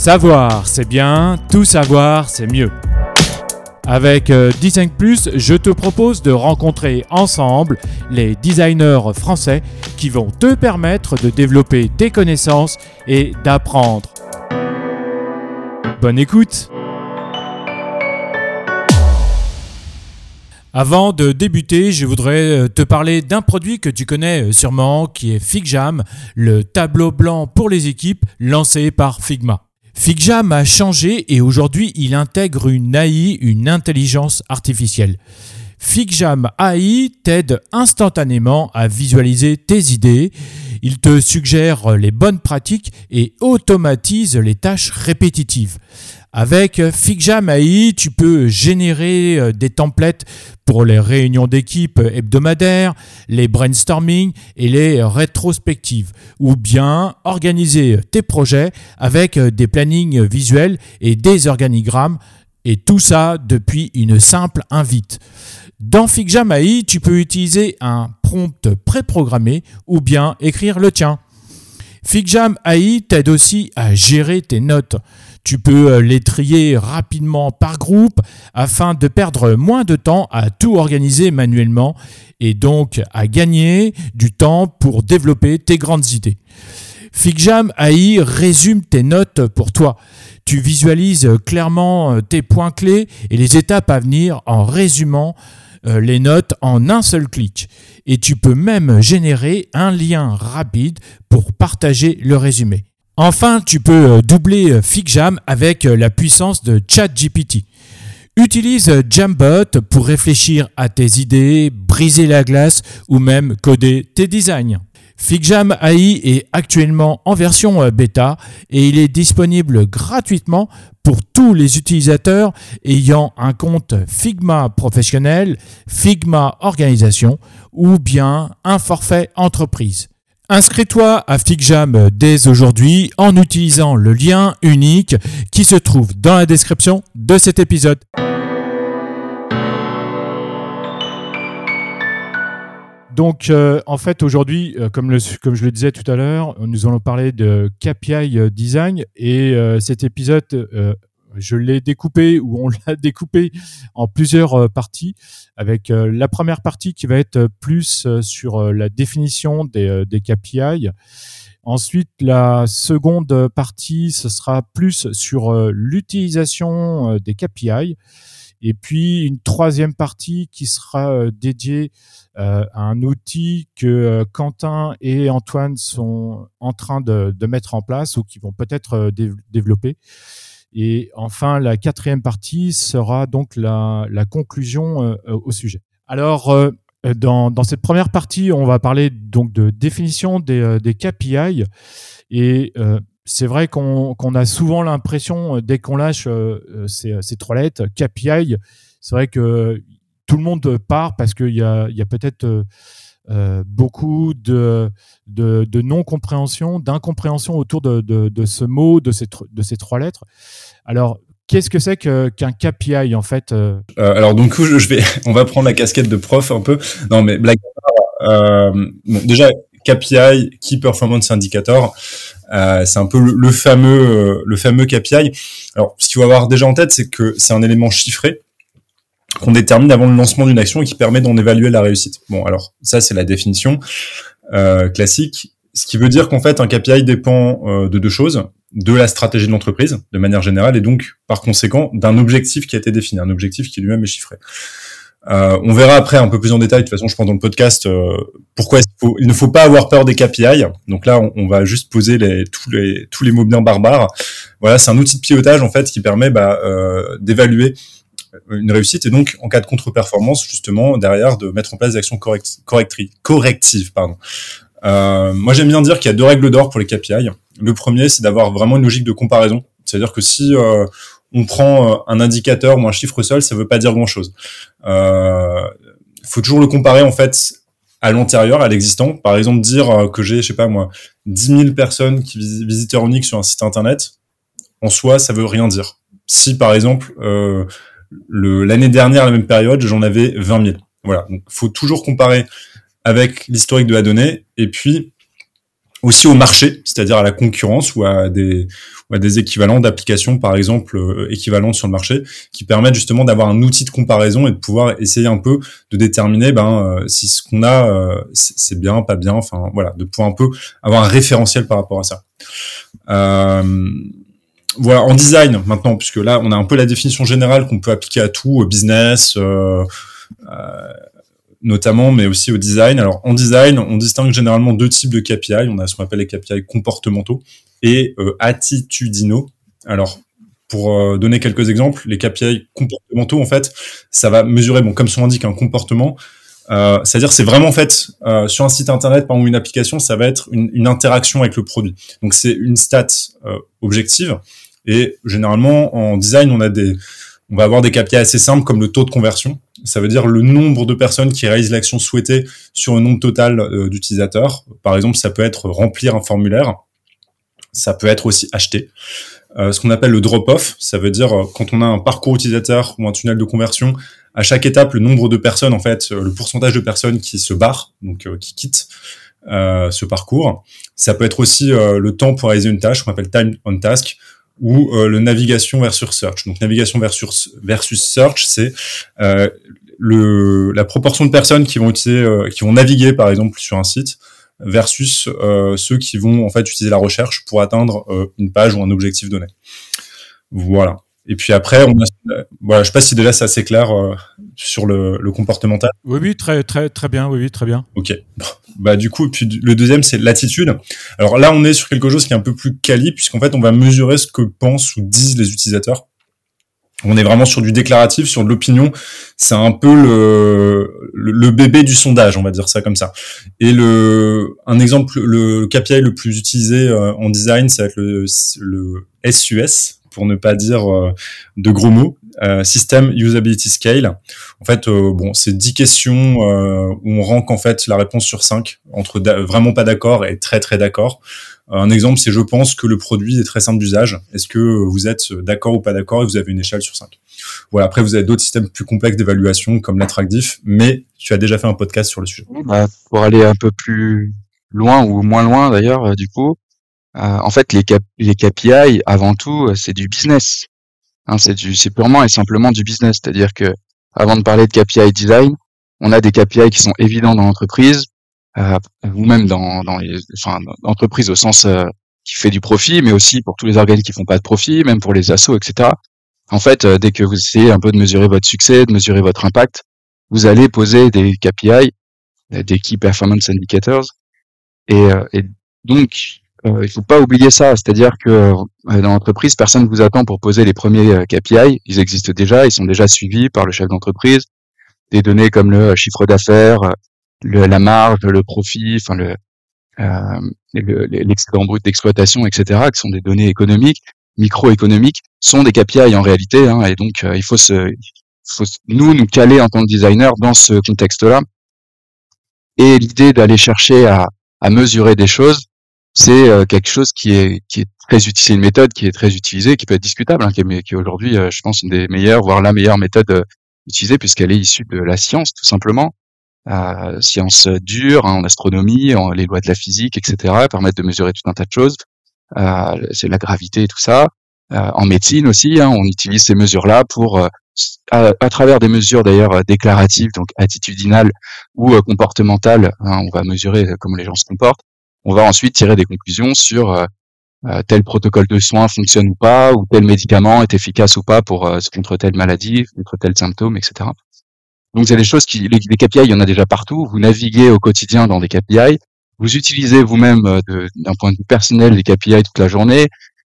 Savoir, c'est bien, tout savoir, c'est mieux. Avec euh, Design Plus, je te propose de rencontrer ensemble les designers français qui vont te permettre de développer tes connaissances et d'apprendre. Bonne écoute Avant de débuter, je voudrais euh, te parler d'un produit que tu connais euh, sûrement, qui est FigJam, le tableau blanc pour les équipes lancé par Figma. FigJam a changé et aujourd'hui il intègre une AI, une intelligence artificielle. FigJam AI t'aide instantanément à visualiser tes idées, il te suggère les bonnes pratiques et automatise les tâches répétitives. Avec FigJam AI, tu peux générer euh, des templates pour les réunions d'équipe hebdomadaires, les brainstorming et les rétrospectives, ou bien organiser tes projets avec des plannings visuels et des organigrammes, et tout ça depuis une simple invite. Dans FigJam AI, tu peux utiliser un prompt préprogrammé ou bien écrire le tien. FigJam AI t'aide aussi à gérer tes notes. Tu peux euh, les trier rapidement par groupe afin de perdre moins de temps à tout organiser manuellement et donc à gagner du temps pour développer tes grandes idées. FigJam AI résume tes notes pour toi. Tu visualises clairement euh, tes points clés et les étapes à venir en résumant euh, les notes en un seul clic. Et tu peux même générer un lien rapide pour partager le résumé. Enfin, tu peux euh, doubler euh, FigJam avec euh, la puissance de ChatGPT. Utilise Jambot pour réfléchir à tes idées, briser la glace ou même coder tes designs. FigJam AI est actuellement en version bêta et il est disponible gratuitement pour tous les utilisateurs ayant un compte Figma professionnel, Figma organisation ou bien un forfait entreprise. Inscris-toi à FigJam dès aujourd'hui en utilisant le lien unique qui se trouve dans la description de cet épisode. Donc, euh, en fait, aujourd'hui, euh, comme, comme, je le disais tout à l'heure, nous allons parler de KPI Design et euh, cet épisode je l'ai découpé ou on l'a découpé en plusieurs euh, parties avec euh, la première partie qui va être plus euh, sur la définition des, des KPI. Ensuite, la seconde partie, ce sera plus sur l'utilisation des KPI. Et puis une troisième partie qui sera dédiée à un outil que Quentin et Antoine sont en train de, mettre en place ou qui vont peut-être développer. Et enfin, la quatrième partie sera donc la, conclusion euh, au sujet. Alors, euh, dans, cette première partie, on va parler donc de définition des, euh, des KPI. Et c'est vrai qu'on a souvent l'impression, dès qu'on lâche ces, ces, trois lettres, KPI, c'est vrai que tout le monde part parce qu'il y a, y a peut-être euh, beaucoup de, de, non-compréhension, d'incompréhension autour de, de, ce mot, de ces, de ces trois lettres. Alors, qu'est-ce que c'est qu'un KPI en fait euh? Euh, Alors donc je, vais, on va prendre la casquette de prof un peu. Non mais blague. déjà KPI, Key Performance Indicator, c'est un peu le, fameux le fameux KPI. Alors ce qu'il faut avoir déjà en tête, c'est que c'est un élément chiffré qu'on détermine avant le lancement d'une action et qui permet d'en évaluer la réussite. Bon, alors ça c'est la définition euh, classique, ce qui veut dire qu'en fait un KPI dépend euh, de deux choses, de la stratégie de l'entreprise de manière générale et donc par conséquent d'un objectif qui a été défini, un objectif qui lui-même est chiffré. Euh, on verra après un peu plus en détail. De toute façon, je prends dans le podcast euh, pourquoi il, ne faut pas avoir peur des KPI. Donc là, on, va juste poser les, tous les tous les mots bien barbares. Voilà, c'est un outil de pilotage en fait qui permet bah, euh, d'évaluer une réussite et donc en cas de contre-performance justement derrière de mettre en place des actions correctives pardon euh, moi j'aime bien dire qu'il y a deux règles d'or pour les KPI le premier c'est d'avoir vraiment une logique de comparaison c'est à dire que si euh, on prend euh, un indicateur ou un chiffre seul ça veut pas dire grand chose il euh, faut toujours le comparer en fait à l'antérieur, à l'existant. Par exemple, dire que j'ai, je sais pas moi, 10 000 personnes qui uniques sur un site internet, en soi, ça veut rien dire. Si par exemple, euh, l'année dernière, à la même période, j'en avais 20 000. Voilà. Donc, faut toujours comparer avec l'historique de la donnée. Et puis, aussi au marché, c'est-à-dire à la concurrence ou à des, ou à des équivalents d'applications, par exemple, euh, équivalentes sur le marché, qui permettent justement d'avoir un outil de comparaison et de pouvoir essayer un peu de déterminer ben, euh, si ce qu'on a, euh, c'est bien, pas bien, enfin voilà, de pouvoir un peu avoir un référentiel par rapport à ça. voilà, en design maintenant, puisque là, on a un peu la définition générale qu'on peut appliquer à tout, au business, notamment, mais aussi au design. Alors en design, on distingue généralement deux types de KPI. On a ce qu'on appelle les KPI comportementaux et euh, attitudinaux. Alors pour euh, donner quelques exemples, les KPI comportementaux, en fait, ça va mesurer, bon, comme son indique, un comportement. Euh, C'est-à-dire, c'est vraiment en fait sur un site internet, par exemple une application, ça va être une, une interaction avec le produit. Donc c'est une stat objective. Et généralement en design, on a des, on va avoir des KPI assez simples comme le taux de conversion. Ça veut dire le nombre de personnes qui réalisent l'action souhaitée sur un nombre total euh, d'utilisateurs. Par exemple, ça peut être remplir un formulaire. Ça peut être aussi acheter. Euh, ce qu'on appelle le drop-off, ça veut dire euh, quand on a un parcours utilisateur ou un tunnel de conversion, à chaque étape, le nombre de personnes, en fait, le pourcentage de personnes qui se barrent, donc qui quittent ce parcours. Ça peut être aussi le temps pour réaliser une tâche, qu'on appelle time on task ou euh, le navigation versus search. Donc navigation versus versus search, c'est euh, le la proportion de personnes qui vont utiliser, euh, qui vont naviguer par exemple sur un site versus ceux qui vont en fait utiliser la recherche pour atteindre une page ou un objectif donné. Voilà. Et puis après, on a, voilà, je sais pas si déjà c'est assez clair euh, sur le, le, comportemental. Oui, oui, très, très, très bien. Oui, oui, très bien. Ok. Bah du coup, puis le deuxième c'est l'attitude. Alors là, on est sur quelque chose qui est un peu plus quali puisqu'en fait, on va mesurer ce que pensent ou disent les utilisateurs. On est vraiment sur du déclaratif, sur de l'opinion. C'est un peu le, le, bébé du sondage, on va dire ça comme ça. Et le, un exemple, le KPI le plus utilisé euh, en design, ça va être le, le SUS, pour ne pas dire euh, de gros mots, euh, System Usability Scale. En fait, euh, bon, c'est 10 questions où on rank en fait la réponse sur 5 entre vraiment pas d'accord et très très d'accord. Un exemple, c'est je pense que le produit est très simple d'usage. Est-ce que vous êtes d'accord ou pas d'accord et vous avez une échelle sur 5 Voilà, après vous avez d'autres systèmes plus complexes d'évaluation comme l'attractif, mais tu as déjà fait un podcast sur le sujet. Bah, pour aller un peu plus loin ou moins loin d'ailleurs, du coup, en fait, les, KPI, avant tout, euh, c'est du business. Hein, c'est purement et simplement du business. C'est-à-dire que, avant de parler de KPI design, on a des KPI qui sont évidents dans l'entreprise, euh, ou même dans, les, enfin, l'entreprise au sens euh, qui fait du profit, mais aussi pour tous les organismes qui font pas de profit, même pour les assos, etc. En fait, dès que vous essayez un peu de mesurer votre succès, de mesurer votre impact, vous allez poser des KPI, des Key Performance Indicators, et, et donc euh, il faut pas oublier ça, c'est-à-dire que euh, dans l'entreprise, personne ne vous attend pour poser les premiers euh, KPI. Ils existent déjà, ils sont déjà suivis par le chef d'entreprise. Des données comme le chiffre d'affaires, la marge, le profit, enfin le l'excédent brut d'exploitation, etc., qui sont des données économiques, microéconomiques, sont des KPI en réalité. Hein, et donc, il faut se, faut nous nous caler en tant que designer dans ce contexte-là. Et l'idée d'aller chercher à, à mesurer des choses, c'est euh, quelque chose qui est qui est très utilisé, c'est une méthode qui est très utilisée, qui peut être discutable, hein, qui est, aujourd'hui, euh, je pense, une des meilleures, voire la meilleure méthode euh, utilisée puisqu'elle est issue de la science, tout simplement. Euh, science dure, hein, en astronomie, en, les lois de la physique, etc., permettent de mesurer tout un tas de choses. C'est la gravité et tout ça. en médecine aussi, hein, on utilise ces mesures-là pour, à, à, travers des mesures d'ailleurs déclaratives, donc attitudinales ou comportementales, hein, on va mesurer comment les gens se comportent on va ensuite tirer des conclusions sur euh, euh, tel protocole de soins fonctionne ou pas, ou tel médicament est efficace ou pas pour euh, contre telle maladie, contre tel symptôme, etc. Donc c'est des choses qui, les, KPI, il y en a déjà partout. Vous naviguez au quotidien dans des KPI. Vous utilisez vous-même d'un point de vue personnel des KPI toute la journée.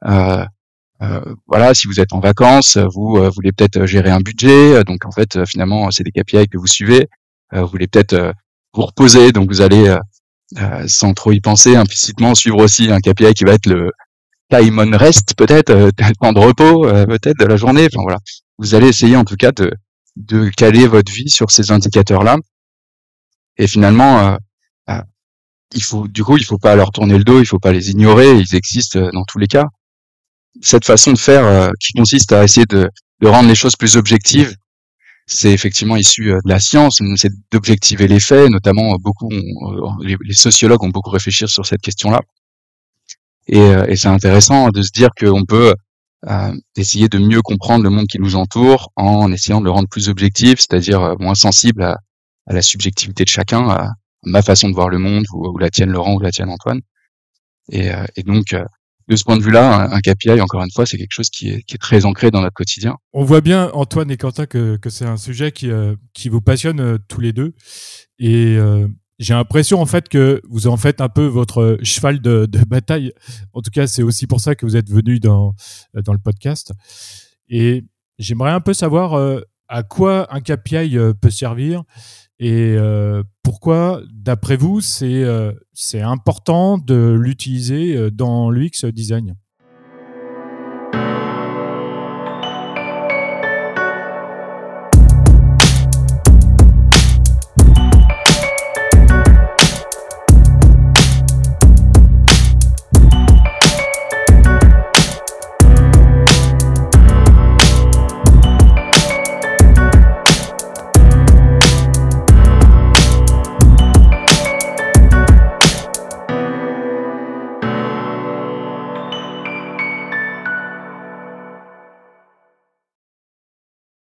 Voilà, si vous êtes en vacances, vous voulez peut-être gérer un budget. Donc en fait, finalement, c'est des KPI que vous suivez. vous voulez peut-être vous reposer, donc vous allez euh, sans trop y penser, implicitement suivre aussi un KPI qui va être le time on rest, peut-être, euh, temps de repos, euh, peut-être, de la journée. Vous allez essayer en tout cas de, de caler votre vie sur ces indicateurs-là. Et finalement, il faut, du coup, il faut pas leur tourner le dos, il faut pas les ignorer, ils existent dans tous les cas. Cette façon de faire qui consiste à essayer de, de rendre les choses plus objectives, c'est effectivement issu de la science, c'est d'objectiver les faits, notamment beaucoup, les, sociologues ont beaucoup réfléchi sur cette question-là. Et, c'est intéressant de se dire qu'on peut essayer de mieux comprendre le monde qui nous entoure en essayant de le rendre plus objectif, c'est-à-dire moins sensible à, la subjectivité de chacun, à ma façon de voir le monde, ou, la tienne Laurent, ou la tienne Antoine. Et donc, de ce point de vue-là, un, KPI, encore une fois, c'est quelque chose qui est, très ancré dans notre quotidien. On voit bien, Antoine et Quentin, que, c'est un sujet qui, euh, vous passionne euh, tous les deux. Et euh, j'ai l'impression, en fait, que vous en faites un peu votre cheval de, de bataille. En tout cas, c'est aussi pour ça que vous êtes venu dans, dans le podcast. Et j'aimerais un peu savoir à quoi un KPI peut servir et euh, pourquoi, d'après vous, c'est euh, important de l'utiliser euh, dans l'UX design?